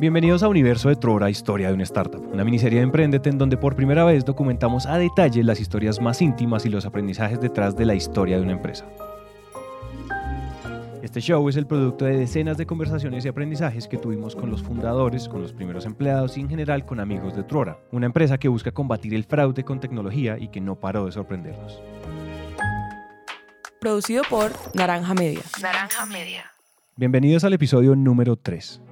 Bienvenidos a Universo de Trora, Historia de una Startup, una miniserie de Emprendete en donde por primera vez documentamos a detalle las historias más íntimas y los aprendizajes detrás de la historia de una empresa. Este show es el producto de decenas de conversaciones y aprendizajes que tuvimos con los fundadores, con los primeros empleados y en general con amigos de Trora, una empresa que busca combatir el fraude con tecnología y que no paró de sorprendernos. Producido por Naranja Media. Naranja Media. Bienvenidos al episodio número 3.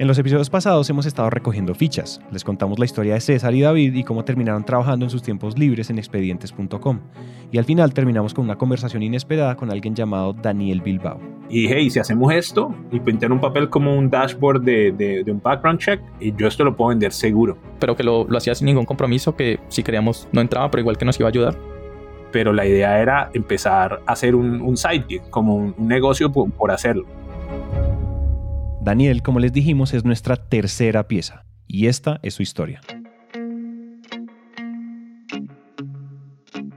En los episodios pasados hemos estado recogiendo fichas. Les contamos la historia de César y David y cómo terminaron trabajando en sus tiempos libres en expedientes.com. Y al final terminamos con una conversación inesperada con alguien llamado Daniel Bilbao. Y dije, ¿y si hacemos esto? Y pinté en un papel como un dashboard de, de, un background check y yo esto lo puedo vender seguro. Pero que lo, lo hacía sin ningún compromiso, que si queríamos no entraba, pero igual que nos iba a ayudar pero la idea era empezar a hacer un, un side como un, negocio por hacerlo. Daniel, como les dijimos, es nuestra tercera pieza y esta es su historia.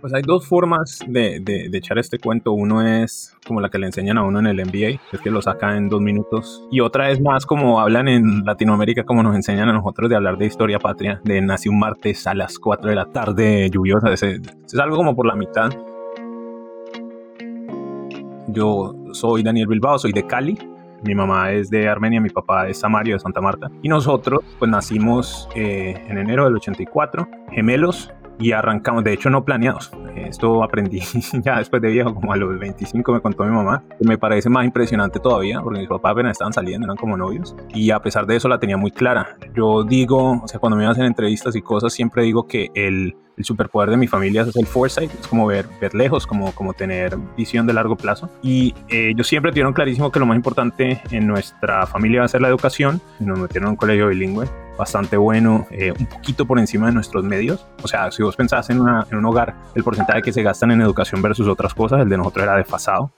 Pues hay dos formas de, echar este cuento. Uno es como la que le enseñan a uno en el MBA, es que lo saca en dos minutos. Y otra es más como hablan en Latinoamérica, como nos enseñan a nosotros de hablar de historia patria, de nací un martes a las 4 de la tarde lluviosa. Es, es algo como por la mitad. Yo soy Daniel Bilbao, soy de Cali, mi mamá es de Armenia, mi papá es Samario de Santa Marta. Y nosotros, pues nacimos eh, en enero del 84, gemelos, y arrancamos, de hecho no planeados. Esto aprendí ya después de viejo, como a los 25 me contó mi mamá, me parece más impresionante todavía, porque mis papás apenas estaban saliendo, eran como novios, y a pesar de eso la tenía muy clara. Yo digo, o sea, cuando me hacen entrevistas y cosas, siempre digo que el, el superpoder de mi familia es el foresight, es como ver, ver lejos, como, como tener visión de largo plazo. Y eh, ellos siempre tuvieron clarísimo que lo más importante en nuestra familia va a ser la educación. Nos metieron en un colegio bilingüe bastante bueno, eh, un poquito por encima de nuestros medios. O sea, si vos pensás en, una, en un hogar, el porcentaje que se gastan en educación versus otras cosas, el de nosotros era desfasado.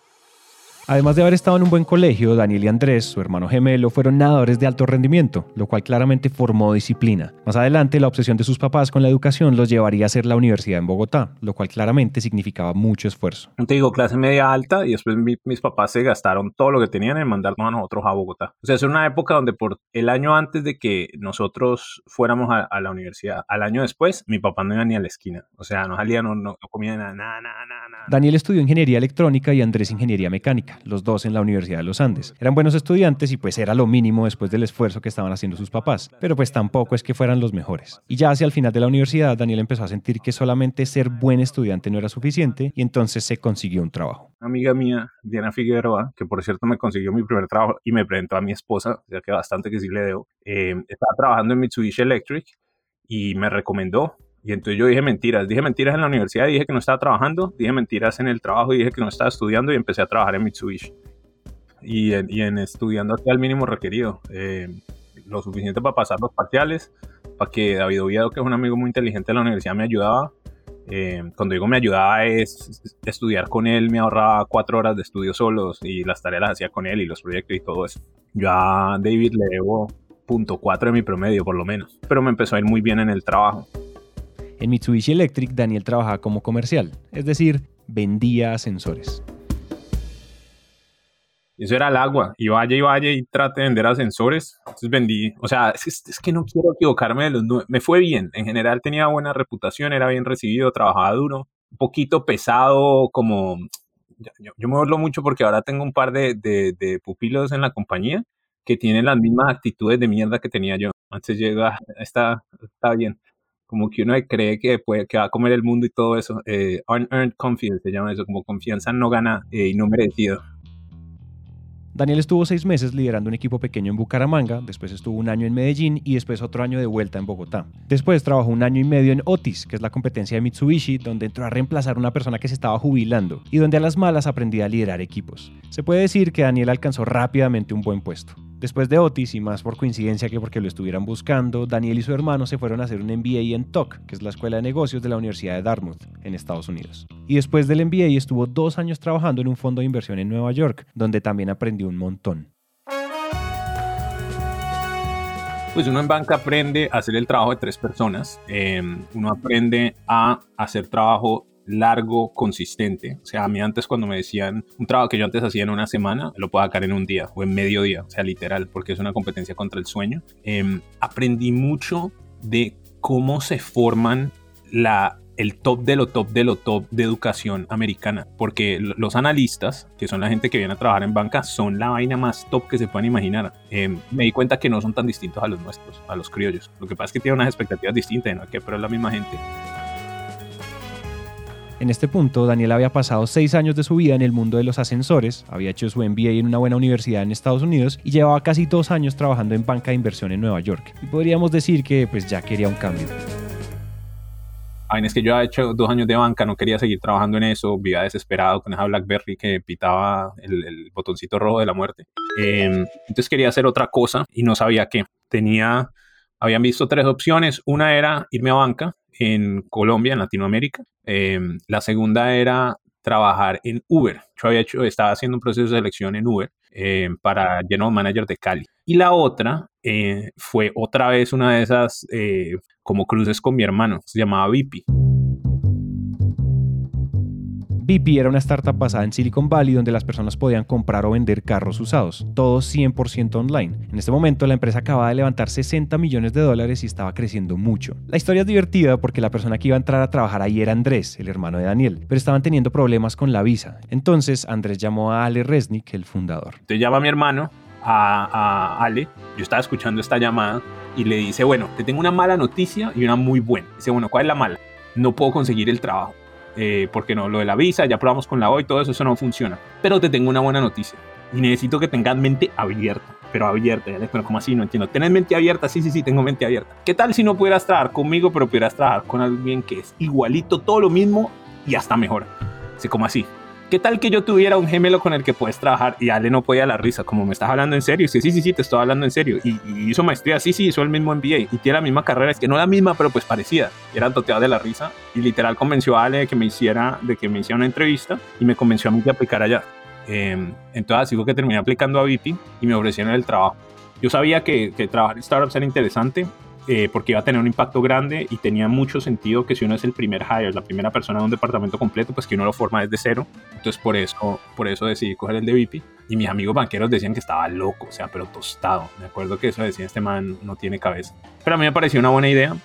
Además de haber estado en un buen colegio, Daniel y Andrés, su hermano gemelo, fueron nadadores de alto rendimiento, lo cual claramente formó disciplina. Más adelante, la obsesión de sus papás con la educación los llevaría a hacer la universidad en Bogotá, lo cual claramente significaba mucho esfuerzo. Te digo, clase media alta y después mis papás se gastaron todo lo que tenían en mandarnos a nosotros a Bogotá. O sea, es una época donde por el año antes de que nosotros fuéramos a, la universidad, al año después, mi papá no iba ni a la esquina. O sea, no salía, no, no comía nada, nada, nada, nada. Daniel estudió ingeniería electrónica y Andrés ingeniería mecánica los dos en la Universidad de los Andes. Eran buenos estudiantes y pues era lo mínimo después del esfuerzo que estaban haciendo sus papás, pero pues tampoco es que fueran los mejores. Y ya hacia el final de la universidad, Daniel empezó a sentir que solamente ser buen estudiante no era suficiente y entonces se consiguió un trabajo. amiga mía, Diana Figueroa, que por cierto me consiguió mi primer trabajo y me presentó a mi esposa, ya que bastante que sí le debo, eh, estaba trabajando en Mitsubishi Electric y me recomendó y entonces yo dije mentiras, dije mentiras en la universidad, dije que no estaba trabajando, dije mentiras en el trabajo, dije que no estaba estudiando y empecé a trabajar en Mitsubishi. Y en, y en estudiando hasta el mínimo requerido, eh, lo suficiente para pasar los parciales, para que David Oviedo, que es un amigo muy inteligente de la universidad, me ayudaba. Eh, cuando digo me ayudaba es estudiar con él, me ahorraba cuatro horas de estudio solos y las tareas las hacía con él y los proyectos y todo eso. Yo a David le debo punto cuatro de mi promedio por lo menos, pero me empezó a ir muy bien en el trabajo. En Mitsubishi Electric, Daniel trabajaba como comercial, es decir, vendía ascensores. Eso era el agua. Y vaya y vaya y trate de vender ascensores. Entonces vendí. O sea, es, que no quiero equivocarme de los Me fue bien. En general tenía buena reputación, era bien recibido, trabajaba duro. Un poquito pesado, como. Yo, me hablo mucho porque ahora tengo un par de, de, pupilos en la compañía que tienen las mismas actitudes de mierda que tenía yo. Antes llega, está, está bien como que uno cree que, puede, que va a comer el mundo y todo eso. Eh, unearned confidence se llama eso, como confianza no gana eh, y no merecido. Daniel estuvo seis meses liderando un equipo pequeño en Bucaramanga, después estuvo un año en Medellín y después otro año de vuelta en Bogotá. Después trabajó un año y medio en Otis, que es la competencia de Mitsubishi, donde entró a reemplazar a una persona que se estaba jubilando y donde a las malas aprendía a liderar equipos. Se puede decir que Daniel alcanzó rápidamente un buen puesto. Después de Otis, y más por coincidencia que porque lo estuvieran buscando, Daniel y su hermano se fueron a hacer un MBA en TOC, que es la Escuela de Negocios de la Universidad de Dartmouth, en Estados Unidos. Y después del MBA estuvo dos años trabajando en un fondo de inversión en Nueva York, donde también aprendió un montón. Pues uno en banca aprende a hacer el trabajo de tres personas. Em, uno aprende a hacer trabajo largo, consistente. O sea, a mí antes cuando me decían un trabajo que yo antes hacía en una semana, lo puedo sacar en un día o en medio día, o sea, literal, porque es una competencia contra el sueño. Em, aprendí mucho de cómo se forman la el top de lo top de lo top de educación americana, porque los analistas, que son la gente que viene a trabajar en banca, son la vaina más top que se puedan imaginar. Em, me di cuenta que no son tan distintos a los nuestros, a los criollos. Lo que pasa es que tienen unas expectativas distintas, ¿no? que pero es la misma gente. En este punto, Daniel había pasado seis años de su vida en el mundo de los ascensores, había hecho su MBA en una buena universidad en Estados Unidos y llevaba casi dos años trabajando en banca de inversión en Nueva York. Y podríamos decir que pues ya quería un cambio es que yo había hecho dos años de banca, no quería seguir trabajando en eso, vivía desesperado con esa BlackBerry que pitaba el, botoncito rojo de la muerte. Em, entonces quería hacer otra cosa y no sabía qué. Tenía, habían visto tres opciones. Una era irme a banca en Colombia, en Latinoamérica. Em, la segunda era trabajar en Uber. Yo había hecho, estaba haciendo un proceso de selección en Uber em, para General Manager de Cali. Y la otra eh, fue otra vez una de esas eh, como cruces con mi hermano, se llamaba Vipi. Vipi era una startup basada en Silicon Valley donde las personas podían comprar o vender carros usados, todo 100% online. En este momento la empresa acababa de levantar 60 millones de dólares y estaba creciendo mucho. La historia es divertida porque la persona que iba a entrar a trabajar ahí era Andrés, el hermano de Daniel, pero estaban teniendo problemas con la visa. Entonces Andrés llamó a Ale Resnick, el fundador. Te llama mi hermano, a, a Ale, yo estaba escuchando esta llamada y le dice, bueno, te tengo una mala noticia y una muy buena. Dice, bueno, ¿cuál es la mala? No puedo conseguir el trabajo. Eh, porque no, lo de la visa, ya probamos con la hoy, todo eso, eso no funciona. Pero te tengo una buena noticia. Y necesito que tengas mente abierta. Pero abierta, pero como así? No entiendo. ¿Tienes mente abierta? Sí, sí, sí, tengo mente abierta. ¿Qué tal si no pudieras trabajar conmigo, pero pudieras trabajar con alguien que es igualito, todo lo mismo y hasta mejor? Dice, como así? ¿Qué tal que yo tuviera un gemelo con el que puedes trabajar? Y Ale no podía la risa, como me estás hablando en serio. Sí, sí, sí, sí, te estoy hablando en serio. Y, hizo maestría, sí, sí, hizo el mismo MBA. Y tiene la misma carrera, es que no la misma, pero pues parecida. Era toteado de la risa. Y literal convenció a Ale de que me hiciera, de que me hiciera una entrevista y me convenció a mí de aplicar allá. Eh, entonces así fue que terminé aplicando a VIP y me ofrecieron el trabajo. Yo sabía que, que trabajar en startups era interesante, eh, porque iba a tener un impacto grande y tenía mucho sentido que si uno es el primer hire, la primera persona de un departamento completo, pues que uno lo forma desde cero. Entonces por eso, por eso decidí coger el de VIP. Y mis amigos banqueros decían que estaba loco, o sea, pero tostado. Me acuerdo que eso decía este man no tiene cabeza. Pero a mí me pareció una buena idea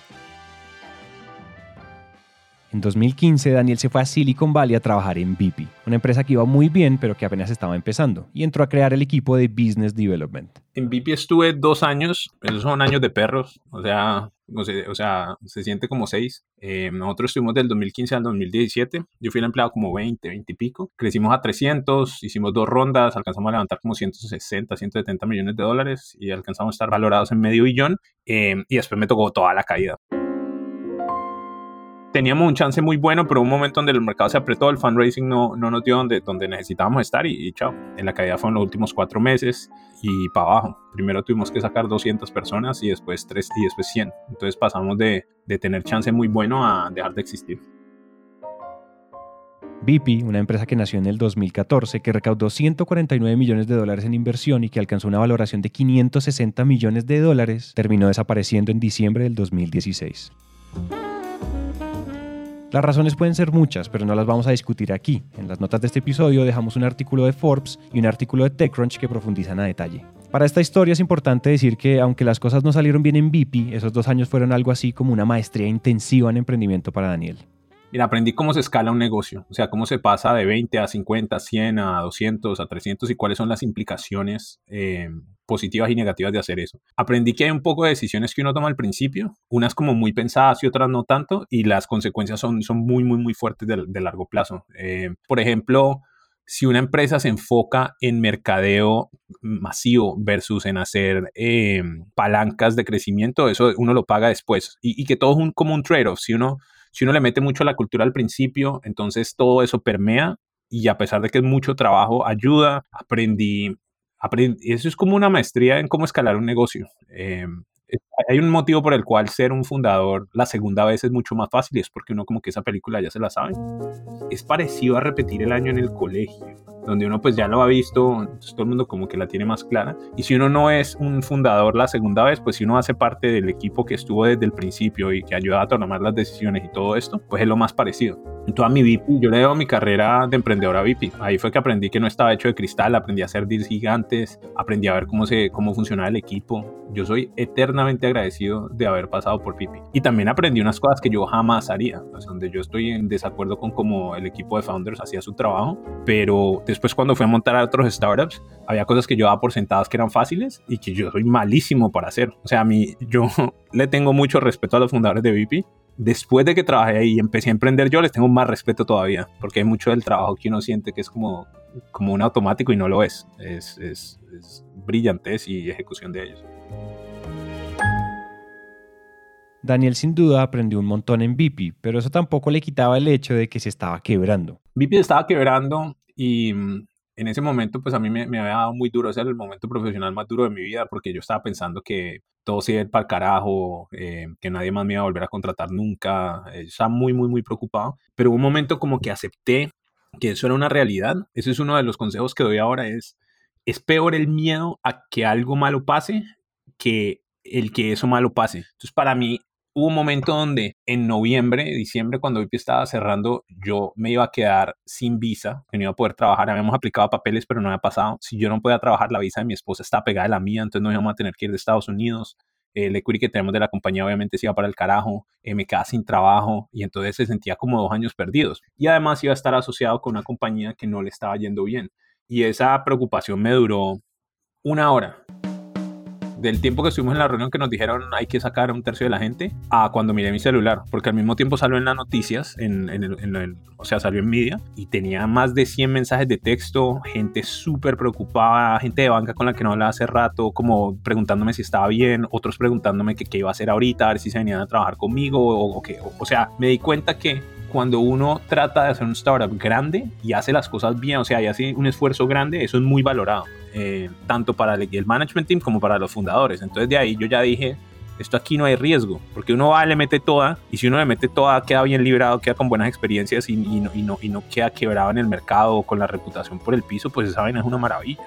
en 2015, Daniel se fue a Silicon Valley a trabajar en BP, una empresa que iba muy bien pero que apenas estaba empezando, y entró a crear el equipo de Business Development. En BP estuve dos años, esos son años de perros, o sea, o sea se siente como seis. Eh, nosotros estuvimos del 2015 al 2017, yo fui el empleado como 20, 20 y pico. Crecimos a 300, hicimos dos rondas, alcanzamos a levantar como 160, 170 millones de dólares y alcanzamos a estar valorados en medio billón, eh, y después me tocó toda la caída teníamos un chance muy bueno, pero un momento donde el mercado se apretó, el fundraising no, no nos dio donde, donde necesitábamos estar y, chao. En la caída fueron los últimos cuatro meses y para abajo. Primero tuvimos que sacar 200 personas y después 3 y después 100. Entonces pasamos de, de tener chance muy bueno a dejar de existir. BP, una empresa que nació en el 2014, que recaudó 149 millones de dólares en inversión y que alcanzó una valoración de 560 millones de dólares, terminó desapareciendo en diciembre del 2016. Las razones pueden ser muchas, pero no las vamos a discutir aquí. En las notas de este episodio dejamos un artículo de Forbes y un artículo de TechCrunch que profundizan a detalle. Para esta historia es importante decir que aunque las cosas no salieron bien en BP, esos dos años fueron algo así como una maestría intensiva en emprendimiento para Daniel. Mira, aprendí cómo se escala un negocio, o sea, cómo se pasa de 20 a 50, 100 a 200, a 300 y cuáles son las implicaciones eh, positivas y negativas de hacer eso. Aprendí que hay un poco de decisiones que uno toma al principio, unas como muy pensadas y otras no tanto, y las consecuencias son, son muy, muy, muy fuertes de, largo plazo. Eh, por ejemplo, si una empresa se enfoca en mercadeo masivo versus en hacer eh, palancas de crecimiento, eso uno lo paga después. Y, que todo es un, como un trade-off. Si uno si uno le mete mucho a la cultura al principio, entonces todo eso permea y a pesar de que es mucho trabajo, ayuda. Aprendí, aprendí eso es como una maestría en cómo escalar un negocio. Eh, hay un motivo por el cual ser un fundador la segunda vez es mucho más fácil y es porque uno como que esa película ya se la sabe. Es parecido a repetir el año en el colegio donde uno pues ya lo ha visto, entonces todo el mundo como que la tiene más clara. Y si uno no es un fundador la segunda vez, pues si uno hace parte del equipo que estuvo desde el principio y que ayuda a tomar las decisiones y todo esto, pues es lo más parecido. En toda mi VIP, yo le debo mi carrera de emprendedor a VIP. Ahí fue que aprendí que no estaba hecho de cristal, aprendí a hacer deals gigantes, aprendí a ver cómo, se, cómo funcionaba el equipo. Yo soy eternamente agradecido de haber pasado por VIP. Y también aprendí unas cosas que yo jamás haría, pues, donde yo estoy en desacuerdo con cómo el equipo de founders hacía su trabajo, pero después cuando fui a montar a otros startups, había cosas que yo daba por sentadas que eran fáciles y que yo soy malísimo para hacer. O sea, a mí, yo le tengo mucho respeto a los fundadores de VIP. Después de que trabajé ahí y empecé a emprender yo, les tengo más respeto todavía, porque hay mucho del trabajo que uno siente que es como, como un automático y no lo es. Es, es, es brillantez y ejecución de ellos. Daniel sin duda aprendió un montón en VIP, pero eso tampoco le quitaba el hecho de que se estaba quebrando. VIP estaba quebrando y mm, en ese momento pues a mí me, había dado muy duro, ese era el momento profesional más duro de mi vida porque yo estaba pensando que todo se iba para el carajo, eh, que nadie más me iba a volver a contratar nunca, eh, estaba muy muy muy preocupado, pero hubo un momento como que acepté que eso era una realidad, ese es uno de los consejos que doy ahora es, es peor el miedo a que algo malo pase que el que eso malo pase. Entonces para mí hubo un momento donde en noviembre, diciembre, cuando VIP estaba cerrando, yo me iba a quedar sin visa, que no iba a poder trabajar. Habíamos aplicado papeles, pero no había pasado. Si yo no podía trabajar, la visa de mi esposa está pegada a la mía, entonces no íbamos a tener que ir de Estados Unidos. El equity que tenemos de la compañía obviamente se iba para el carajo, eh, me quedaba sin trabajo y entonces se sentía como dos años perdidos. Y además iba a estar asociado con una compañía que no le estaba yendo bien. Y esa preocupación me duró una hora del tiempo que estuvimos en la reunión que nos dijeron hay que sacar un tercio de la gente a cuando miré mi celular, porque al mismo tiempo salió en las noticias, en, el, o sea, salió en media y tenía más de 100 mensajes de texto, gente súper preocupada, gente de banca con la que no hablaba hace rato, como preguntándome si estaba bien, otros preguntándome qué iba a hacer ahorita, a ver si se venían a trabajar conmigo o, o qué. O, sea, me di cuenta que cuando uno trata de hacer un startup grande y hace las cosas bien, o sea, y hace un esfuerzo grande, eso es muy valorado, eh, tanto para el, management team como para los fundadores. Entonces de ahí yo ya dije, esto aquí no hay riesgo, porque uno va, le mete toda, y si uno le mete toda, queda bien librado, queda con buenas experiencias y, no, y, no, y no queda quebrado en el mercado o con la reputación por el piso, pues esa vaina es una maravilla.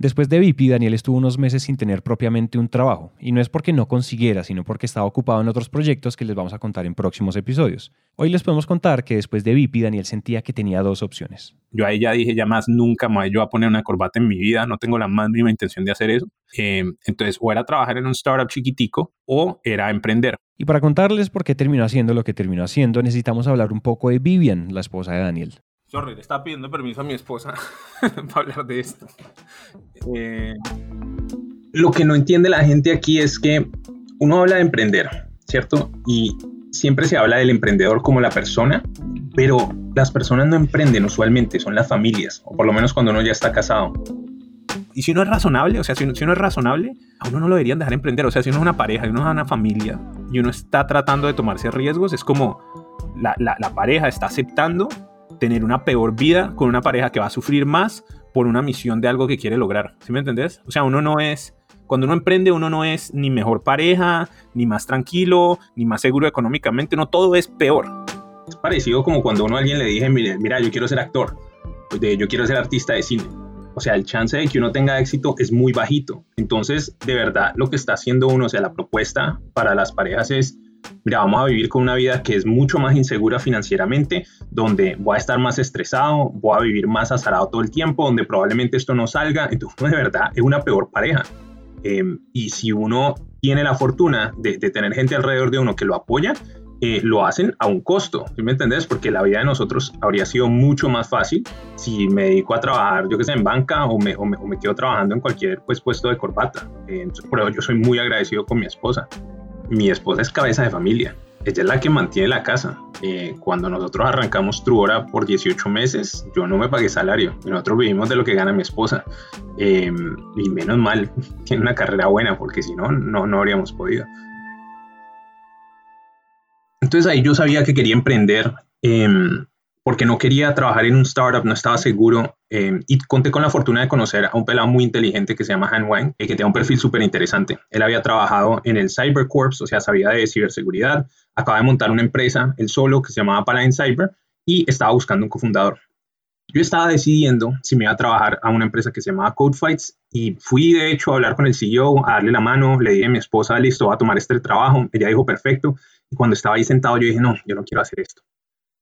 Después de VIP, Daniel estuvo unos meses sin tener propiamente un trabajo, y no es porque no consiguiera, sino porque estaba ocupado en otros proyectos que les vamos a contar en próximos episodios. Hoy les podemos contar que después de VIP, Daniel sentía que tenía dos opciones. Yo ahí ya dije, ya más nunca yo voy a poner una corbata en mi vida, no tengo la más mínima intención de hacer eso. Eh, entonces, o era trabajar en un startup chiquitico o era emprender. Y para contarles por qué terminó haciendo lo que terminó haciendo, necesitamos hablar un poco de Vivian, la esposa de Daniel. Sorry, le estaba pidiendo permiso a mi esposa para hablar de esto. Eh, lo que no entiende la gente aquí es que uno habla de emprender, ¿cierto? Y siempre se habla del emprendedor como la persona, pero las personas no emprenden usualmente, son las familias, o por lo menos cuando uno ya está casado. Y si uno es razonable, o sea, si uno, es razonable, a uno no lo deberían dejar emprender. O sea, si uno es una pareja, y uno es una familia y uno está tratando de tomarse riesgos, es como la, la pareja está aceptando tener una peor vida con una pareja que va a sufrir más por una misión de algo que quiere lograr. ¿Sí me entendés? O sea, uno no es, cuando uno emprende, uno no es ni mejor pareja, ni más tranquilo, ni más seguro económicamente, no, todo es peor. Es parecido como cuando uno a alguien le dije, mira, yo quiero ser actor, yo quiero ser artista de cine. O sea, el chance de que uno tenga éxito es muy bajito. Entonces, de verdad, lo que está haciendo uno, o sea, la propuesta para las parejas es mira, vamos a vivir con una vida que es mucho más insegura financieramente, donde voy a estar más estresado, voy a vivir más azarado todo el tiempo, donde probablemente esto no salga, entonces de verdad es una peor pareja. Em, y si uno tiene la fortuna de, tener gente alrededor de uno que lo apoya, eh, lo hacen a un costo, ¿sí me entendés? Porque la vida de nosotros habría sido mucho más fácil si me dedico a trabajar, yo que sé, en banca o me, o me, quedo trabajando en cualquier pues, puesto de corbata. Eh, pero yo soy muy agradecido con mi esposa mi esposa es cabeza de familia. Ella es la que mantiene la casa. Eh, cuando nosotros arrancamos Truora por 18 meses, yo no me pagué salario. nosotros vivimos de lo que gana mi esposa. Em, y menos mal, tiene una carrera buena, porque si no, no, no habríamos podido. Entonces ahí yo sabía que quería emprender. Em, porque no quería trabajar en un startup, no estaba seguro. Eh, y conté con la fortuna de conocer a un pelado muy inteligente que se llama Han Wang, eh, que tiene un perfil súper interesante. Él había trabajado en el Cyber Corps, o sea, sabía de ciberseguridad. Acaba de montar una empresa, él solo, que se llamaba Paladin Cyber. y estaba buscando un cofundador. Yo estaba decidiendo si me iba a trabajar a una empresa que se llamaba CodeFights y fui de hecho a hablar con el CEO, a darle la mano, le dije a mi esposa, listo, va a tomar este trabajo. Ella dijo, perfecto. Y cuando estaba ahí sentado, yo dije, no, yo no quiero hacer esto.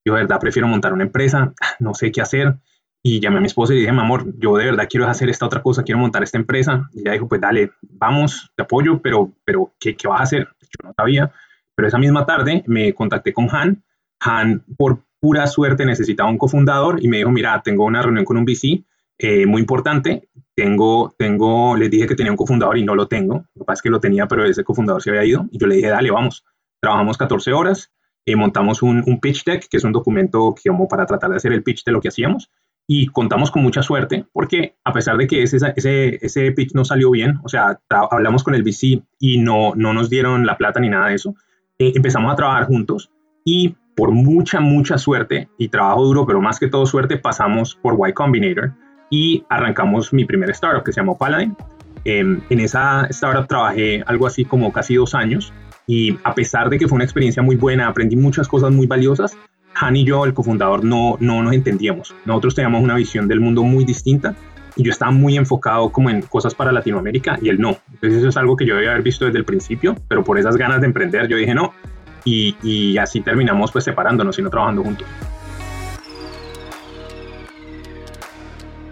Yo de verdad prefiero montar una empresa, no sé qué hacer. Y llamé a mi esposa y dije, mi amor, yo de verdad quiero hacer esta otra cosa, quiero montar esta empresa. Y ella dijo, pues dale, vamos, te apoyo, pero, pero ¿qué, qué vas a hacer? Yo no sabía. Pero esa misma tarde me contacté con Han. Han, por pura suerte, necesitaba un cofundador y me dijo, mira, tengo una reunión con un VC eh, muy importante. Tengo, tengo, les dije que tenía un cofundador y no lo tengo. Lo que pasa es que lo tenía, pero ese cofundador se había ido. Y yo le dije, dale, vamos. Trabajamos 14 horas, eh, montamos un, un, pitch deck, que es un documento como para tratar de hacer el pitch de lo que hacíamos. Y contamos con mucha suerte, porque a pesar de que ese, ese, ese pitch no salió bien, o sea, hablamos con el VC y no, no nos dieron la plata ni nada de eso, eh, empezamos a trabajar juntos y por mucha, mucha suerte y trabajo duro, pero más que todo suerte, pasamos por Y Combinator y arrancamos mi primer startup que se llamó Paladin. Em, en esa startup trabajé algo así como casi dos años y a pesar de que fue una experiencia muy buena, aprendí muchas cosas muy valiosas, Han y yo, el cofundador, no, no nos entendíamos. Nosotros teníamos una visión del mundo muy distinta y yo estaba muy enfocado como en cosas para Latinoamérica y él no. Entonces eso es algo que yo debía haber visto desde el principio, pero por esas ganas de emprender yo dije no. Y, y así terminamos pues separándonos y no trabajando juntos.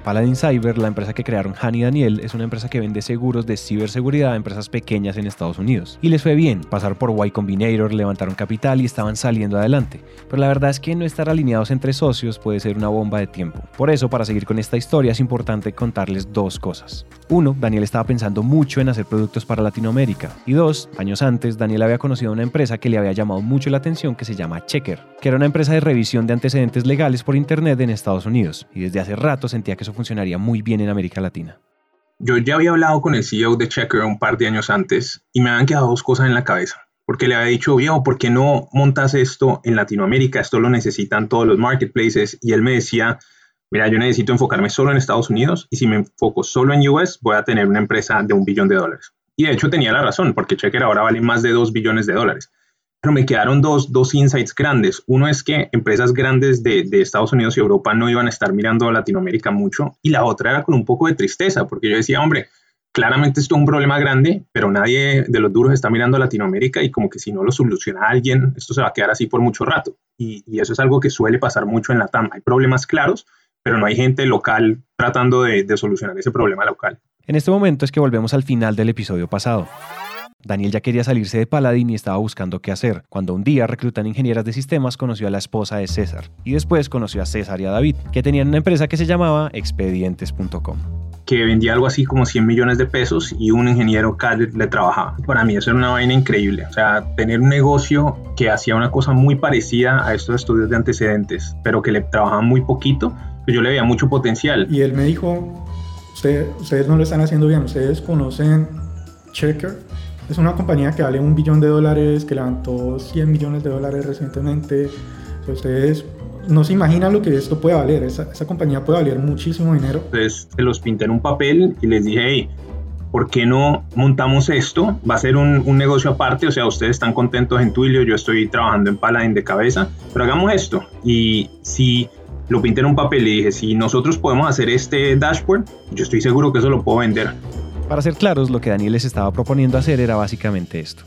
Paladin Cyber, la empresa que crearon Han y Daniel, es una empresa que vende seguros de ciberseguridad a empresas pequeñas en Estados Unidos. Y les fue bien, pasar por Y Combinator, levantaron capital y estaban saliendo adelante. Pero la verdad es que no estar alineados entre socios puede ser una bomba de tiempo. Por eso, para seguir con esta historia, es importante contarles dos cosas. Uno, Daniel estaba pensando mucho en hacer productos para Latinoamérica. Y dos, años antes, Daniel había conocido una empresa que le había llamado mucho la atención que se llama Checker, que era una empresa de revisión de antecedentes legales por Internet en Estados Unidos. Y desde hace rato sentía que eso funcionaría muy bien en América Latina. Yo ya había hablado con el CEO de Checker un par de años antes y me habían quedado dos cosas en la cabeza. Porque le había dicho, viejo, ¿por qué no montas esto en Latinoamérica? Esto lo necesitan todos los marketplaces. Y él me decía, mira, yo necesito enfocarme solo en Estados Unidos y si me enfoco solo en US, voy a tener una empresa de un billón de dólares. Y de hecho tenía la razón, porque Checker ahora vale más de dos billones de dólares. Pero me quedaron dos, dos insights grandes. Uno es que empresas grandes de, Estados Unidos y Europa no iban a estar mirando a Latinoamérica mucho. Y la otra era con un poco de tristeza, porque yo decía, hombre, claramente esto es un problema grande, pero nadie de los duros está mirando a Latinoamérica y como que si no lo soluciona alguien, esto se va a quedar así por mucho rato. Y, eso es algo que suele pasar mucho en la TAM. Hay problemas claros, pero no hay gente local tratando de solucionar ese problema local. En este momento es que volvemos al final del episodio pasado. Daniel ya quería salirse de Paladin y estaba buscando qué hacer, cuando un día reclutan ingenieras de sistemas conoció a la esposa de César y después conoció a César y a David, que tenían una empresa que se llamaba expedientes.com que vendía algo así como 100 millones de pesos y un ingeniero CAD le trabajaba. Para mí eso era una vaina increíble. O sea, tener un negocio que hacía una cosa muy parecida a estos estudios de antecedentes, pero que le trabajaba muy poquito, pues yo le veía mucho potencial. Y él me dijo, ustedes, ustedes no lo están haciendo bien, ustedes conocen Checker, es una compañía que vale un billón de dólares, que levantó 100 millones de dólares recientemente. Ustedes no se imaginan lo que esto puede valer. Esa, esa compañía puede valer muchísimo dinero. Entonces se los pinté en un papel y les dije, hey, ¿por qué no montamos esto? Va a ser un, un, negocio aparte, o sea, ustedes están contentos en Twilio, yo estoy trabajando en Paladin de cabeza, pero hagamos esto. Y si lo pinté en un papel y dije, si nosotros podemos hacer este dashboard, yo estoy seguro que eso lo puedo vender. Para ser claros, lo que Daniel les estaba proponiendo hacer era básicamente esto.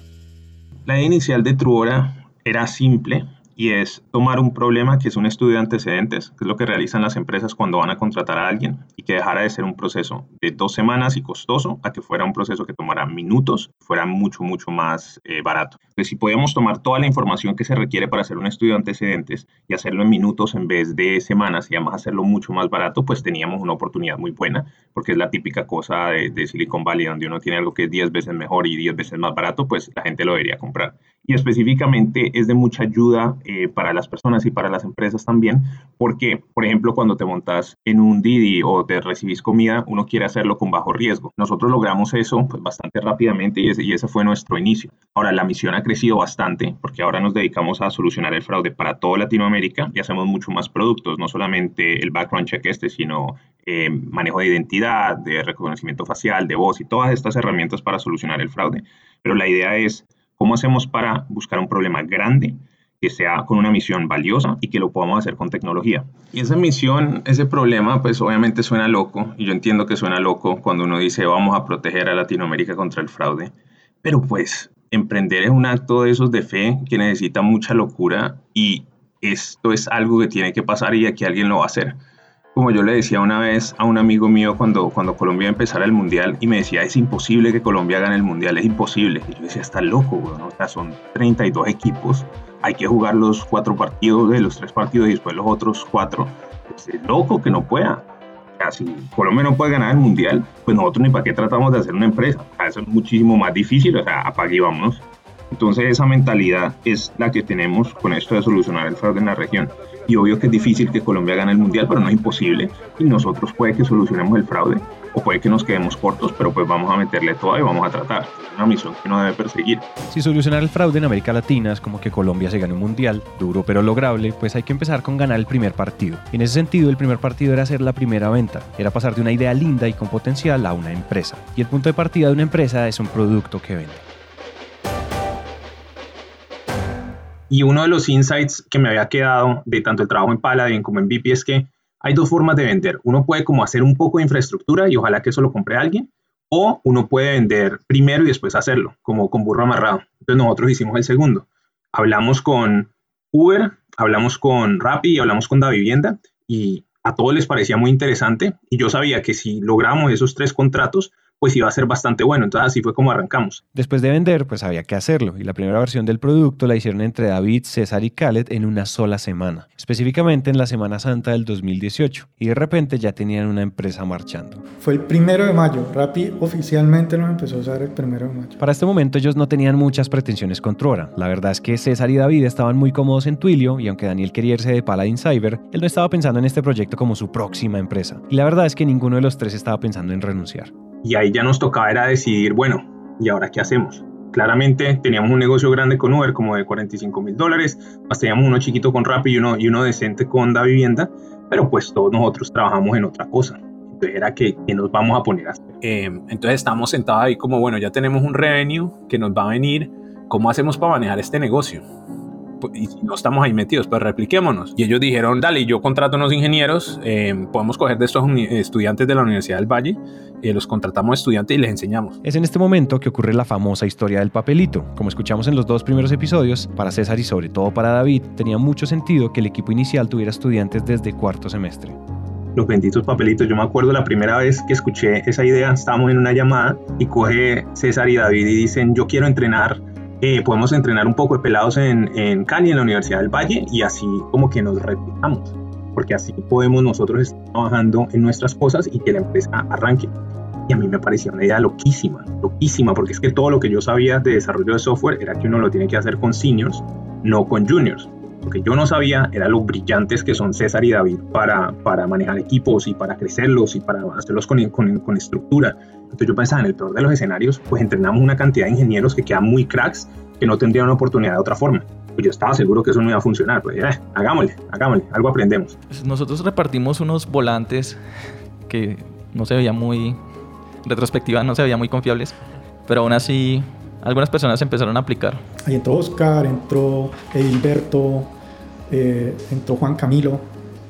La idea inicial de Truora era simple, y es tomar un problema que es un estudio de antecedentes, que es lo que realizan las empresas cuando van a contratar a alguien, y que dejara de ser un proceso de dos semanas y costoso a que fuera un proceso que tomara minutos, fuera mucho, mucho más eh, barato. Entonces, si podíamos tomar toda la información que se requiere para hacer un estudio de antecedentes y hacerlo en minutos en vez de semanas y además hacerlo mucho más barato, pues teníamos una oportunidad muy buena, porque es la típica cosa de, de Silicon Valley, donde uno tiene algo que es 10 veces mejor y 10 veces más barato, pues la gente lo debería comprar y específicamente es de mucha ayuda eh, para las personas y para las empresas también, porque, por ejemplo, cuando te montas en un Didi o te recibís comida, uno quiere hacerlo con bajo riesgo. Nosotros logramos eso pues, bastante rápidamente y ese, y ese fue nuestro inicio. Ahora, la misión ha crecido bastante porque ahora nos dedicamos a solucionar el fraude para toda Latinoamérica y hacemos mucho más productos, no solamente el background check este, sino eh, manejo de identidad, de reconocimiento facial, de voz y todas estas herramientas para solucionar el fraude. Pero la idea es ¿Cómo hacemos para buscar un problema grande que sea con una misión valiosa y que lo podamos hacer con tecnología. Y esa misión, ese problema, pues obviamente suena loco, y yo entiendo que suena loco cuando uno dice vamos a proteger a Latinoamérica contra el fraude, pero pues emprender es un acto de esos de fe que necesita mucha locura y esto es algo que tiene que pasar y aquí alguien lo va a hacer. Como yo le decía una vez a un amigo mío cuando, cuando Colombia empezara el Mundial y me decía, es imposible que Colombia gane el Mundial, es imposible. Y yo decía, está loco, güey, o sea, son 32 equipos, hay que jugar los cuatro partidos, de los tres partidos y después los otros cuatro. Es loco que no pueda. O sea, si Colombia no puede ganar el Mundial, pues nosotros ni para qué tratamos de hacer una empresa. Eso es muchísimo más difícil, o sea, apague y vámonos. Entonces esa mentalidad es la que tenemos con esto de solucionar el fraude en la región. Y obvio que es difícil que Colombia gane el mundial, pero no es imposible. Y nosotros puede que solucionemos el fraude o puede que nos quedemos cortos, pero pues vamos a meterle todo y vamos a tratar. Es una misión que no debe perseguir. Si solucionar el fraude en América Latina es como que Colombia se gane un mundial, duro pero lograble, pues hay que empezar con ganar el primer partido. En ese sentido, el primer partido era hacer la primera venta, era pasar de una idea linda y con potencial a una empresa. Y el punto de partida de una empresa es un producto que vende. Y uno de los insights que me había quedado de tanto el trabajo en Paladin como en BP es que hay dos formas de vender. Uno puede como hacer un poco de infraestructura y ojalá que eso lo compre alguien, o uno puede vender primero y después hacerlo, como con burro amarrado. Entonces nosotros hicimos el segundo. Hablamos con Uber, hablamos con Rappi y hablamos con Da Vivienda y a todos les parecía muy interesante y yo sabía que si logramos esos tres contratos, pues iba a ser bastante bueno. Entonces así fue como arrancamos. Después de vender, pues había que hacerlo. Y la primera versión del producto la hicieron entre David, César y Khaled en una sola semana. Específicamente en la Semana Santa del 2018. Y de repente ya tenían una empresa marchando. Fue el primero de mayo. Rappi oficialmente nos empezó a usar el primero de mayo. Para este momento ellos no tenían muchas pretensiones con Trora. La verdad es que César y David estaban muy cómodos en Twilio y aunque Daniel quería irse de Paladin Cyber, él no estaba pensando en este proyecto como su próxima empresa. Y la verdad es que ninguno de los tres estaba pensando en renunciar. Y ahí ya nos tocaba era decidir, bueno, ¿y ahora qué hacemos? Claramente teníamos un negocio grande con Uber como de 45 mil dólares, más teníamos uno chiquito con Rappi y uno, y uno decente con Da Vivienda, pero pues todos nosotros trabajamos en otra cosa. Entonces era que, que nos vamos a poner a hacer. Eh, entonces estamos sentados ahí como, bueno, ya tenemos un revenue que nos va a venir, ¿cómo hacemos para manejar este negocio? Y si no estamos ahí metidos, pues repliquémonos. Y ellos dijeron, dale, yo contrato unos ingenieros, eh, podemos coger de estos estudiantes de la Universidad del Valle, eh, los contratamos estudiantes y les enseñamos. Es en este momento que ocurre la famosa historia del papelito. Como escuchamos en los dos primeros episodios, para César y sobre todo para David, tenía mucho sentido que el equipo inicial tuviera estudiantes desde cuarto semestre los benditos papelitos. Yo me acuerdo la primera vez que escuché esa idea, estábamos en una llamada y coge César y David y dicen, yo quiero entrenar eh, podemos entrenar un poco de pelados en, en Cali, en la Universidad del Valle, y así como que nos replicamos, porque así podemos nosotros estar trabajando en nuestras cosas y que la empresa arranque. Y a mí me parecía una idea loquísima, loquísima, porque es que todo lo que yo sabía de desarrollo de software era que uno lo tiene que hacer con seniors, no con juniors. Lo que yo no sabía era lo brillantes que son César y David para, para manejar equipos y para crecerlos y para hacerlos con, con, con estructura. Entonces yo pensaba, en el peor de los escenarios, pues entrenamos una cantidad de ingenieros que quedan muy cracks, que no tendrían una oportunidad de otra forma. Pues yo estaba seguro que eso no iba a funcionar. Pues eh, hagámosle, hagámosle, algo aprendemos. Pues nosotros repartimos unos volantes que no se veían muy, retrospectiva, no se veían muy confiables, pero aún así algunas personas empezaron a aplicar. Ahí entró Oscar, entró Edilberto, eh, entró Juan Camilo,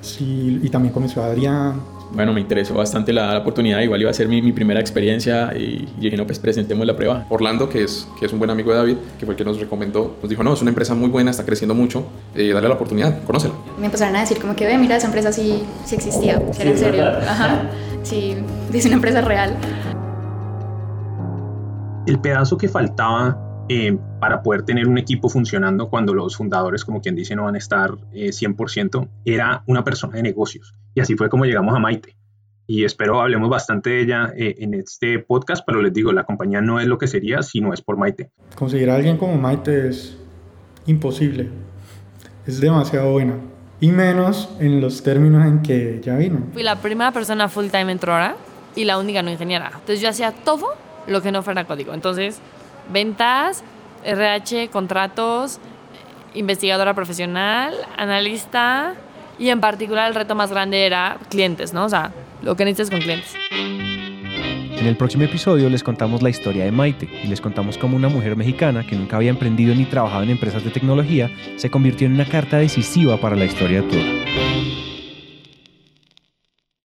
sí, y también comenzó Adrián, bueno, me interesó bastante la, oportunidad, igual iba a ser mi, mi primera experiencia y, y, dije, no, pues presentemos la prueba. Orlando, que es, que es un buen amigo de David, que fue el que nos recomendó, nos dijo, no, es una empresa muy buena, está creciendo mucho, eh, dale la oportunidad, conócela. Me empezaron a decir como que, ve, mira, esa empresa sí, sí existía, sí, era en serio, ajá, sí, es una empresa real. El pedazo que faltaba eh, para poder tener un equipo funcionando cuando los fundadores, como quien dice, no van a estar eh, 100%, era una persona de negocios. Y así fue como llegamos a Maite. Y espero hablemos bastante de ella eh, en este podcast, pero les digo, la compañía no es lo que sería si no es por Maite. Conseguir a alguien como Maite es imposible. Es demasiado buena. Y menos en los términos en que ya vino. Fui la primera persona full time en Trora y la única no ingeniera. Entonces yo hacía todo lo que no fuera código. Entonces ventas, RH, contratos, investigadora profesional, analista y en particular el reto más grande era clientes, ¿no? O sea, lo que necesitas con clientes. En el próximo episodio les contamos la historia de Maite y les contamos cómo una mujer mexicana que nunca había emprendido ni trabajado en empresas de tecnología se convirtió en una carta decisiva para la historia de Tura.